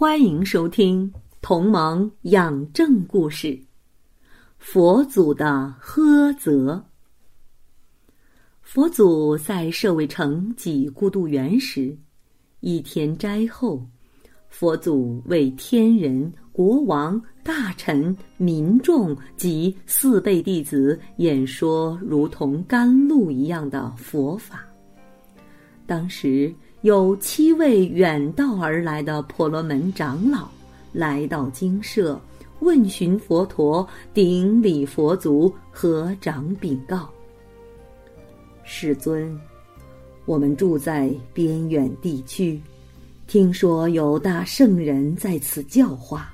欢迎收听《同盟养正故事》，佛祖的呵责。佛祖在舍卫城几孤独园时，一天斋后，佛祖为天人、国王、大臣、民众及四辈弟子演说如同甘露一样的佛法。当时。有七位远道而来的婆罗门长老来到精舍，问询佛陀，顶礼佛足，合掌禀告：“世尊，我们住在边远地区，听说有大圣人在此教化，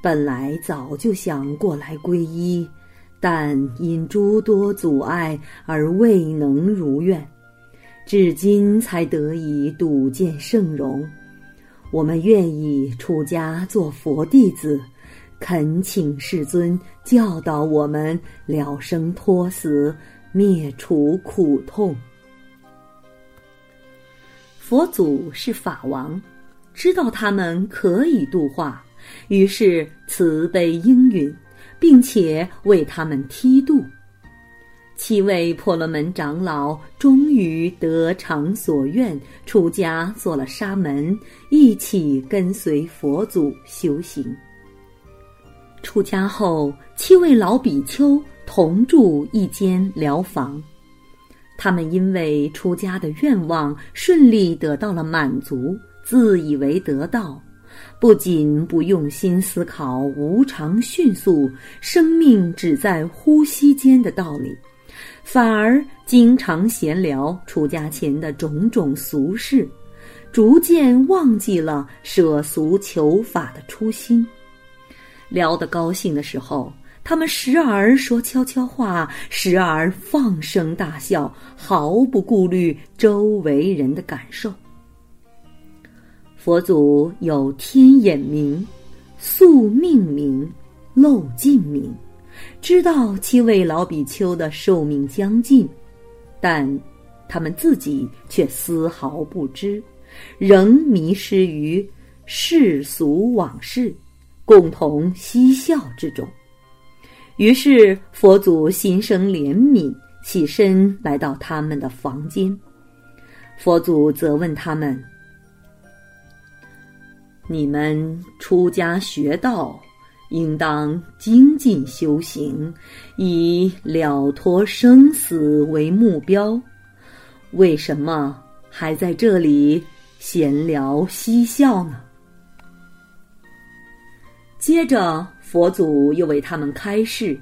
本来早就想过来皈依，但因诸多阻碍而未能如愿。”至今才得以睹见圣容，我们愿意出家做佛弟子，恳请世尊教导我们了生脱死，灭除苦痛。佛祖是法王，知道他们可以度化，于是慈悲应允，并且为他们梯度。七位婆罗门长老终于得偿所愿，出家做了沙门，一起跟随佛祖修行。出家后，七位老比丘同住一间疗房。他们因为出家的愿望顺利得到了满足，自以为得道，不仅不用心思考无常迅速、生命只在呼吸间的道理。反而经常闲聊出家前的种种俗事，逐渐忘记了舍俗求法的初心。聊得高兴的时候，他们时而说悄悄话，时而放声大笑，毫不顾虑周围人的感受。佛祖有天眼明、宿命明、漏尽明。知道七位老比丘的寿命将近，但他们自己却丝毫不知，仍迷失于世俗往事，共同嬉笑之中。于是佛祖心生怜悯，起身来到他们的房间。佛祖责问他们：“你们出家学道。”应当精进修行，以了脱生死为目标。为什么还在这里闲聊嬉笑呢？接着，佛祖又为他们开示：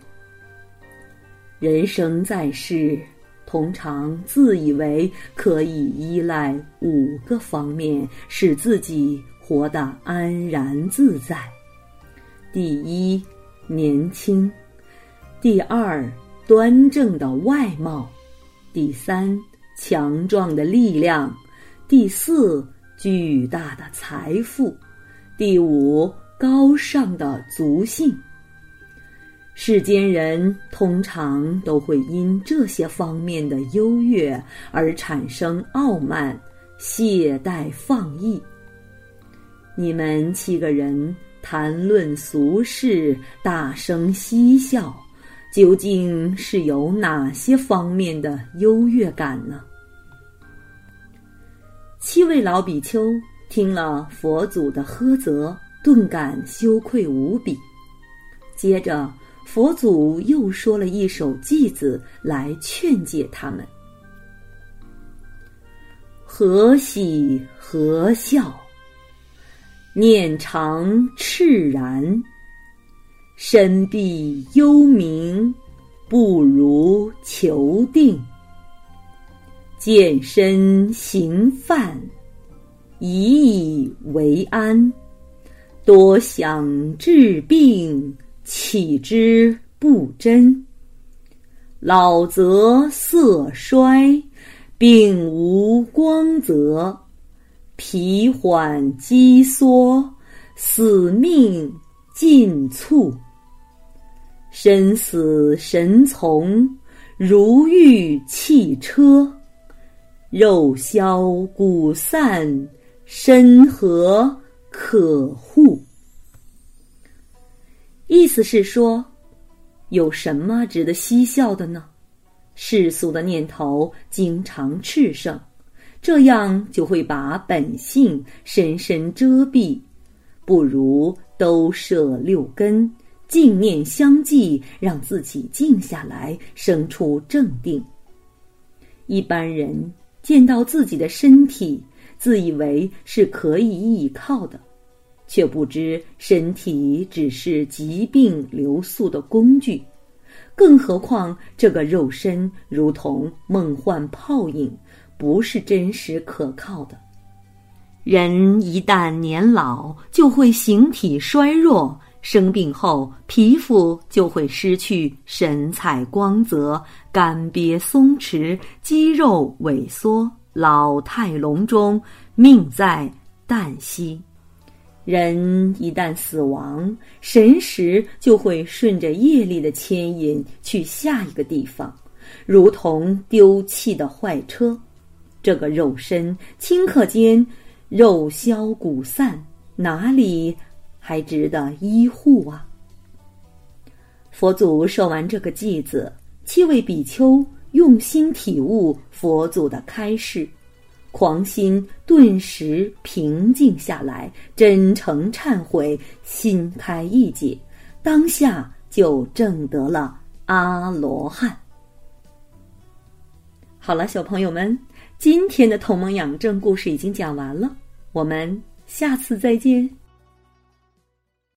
人生在世，通常自以为可以依赖五个方面，使自己活得安然自在。第一，年轻；第二，端正的外貌；第三，强壮的力量；第四，巨大的财富；第五，高尚的族性。世间人通常都会因这些方面的优越而产生傲慢、懈怠、放逸。你们七个人。谈论俗事，大声嬉笑，究竟是有哪些方面的优越感呢？七位老比丘听了佛祖的呵责，顿感羞愧无比。接着，佛祖又说了一首偈子来劝诫他们：何喜何笑。念常炽然，身必幽冥，不如求定。见身行犯，以以为安，多想治病，岂知不真？老则色衰，病无光泽，疲缓肌缩，死命尽促。身死神从，如遇汽车；肉消骨散，身何可护？意思是说，有什么值得嬉笑的呢？世俗的念头经常炽盛，这样就会把本性深深遮蔽。不如都摄六根。静念相继，让自己静下来，生出正定。一般人见到自己的身体，自以为是可以依靠的，却不知身体只是疾病留宿的工具。更何况这个肉身如同梦幻泡影，不是真实可靠的。人一旦年老，就会形体衰弱。生病后，皮肤就会失去神采光泽，干瘪松弛，肌肉萎缩，老态龙钟，命在旦夕。人一旦死亡，神识就会顺着业力的牵引去下一个地方，如同丢弃的坏车。这个肉身顷刻间肉消骨散，哪里？还值得医护啊！佛祖受完这个偈子，七位比丘用心体悟佛祖的开示，狂心顿时平静下来，真诚忏悔，心开意解，当下就证得了阿罗汉。好了，小朋友们，今天的同盟养正故事已经讲完了，我们下次再见。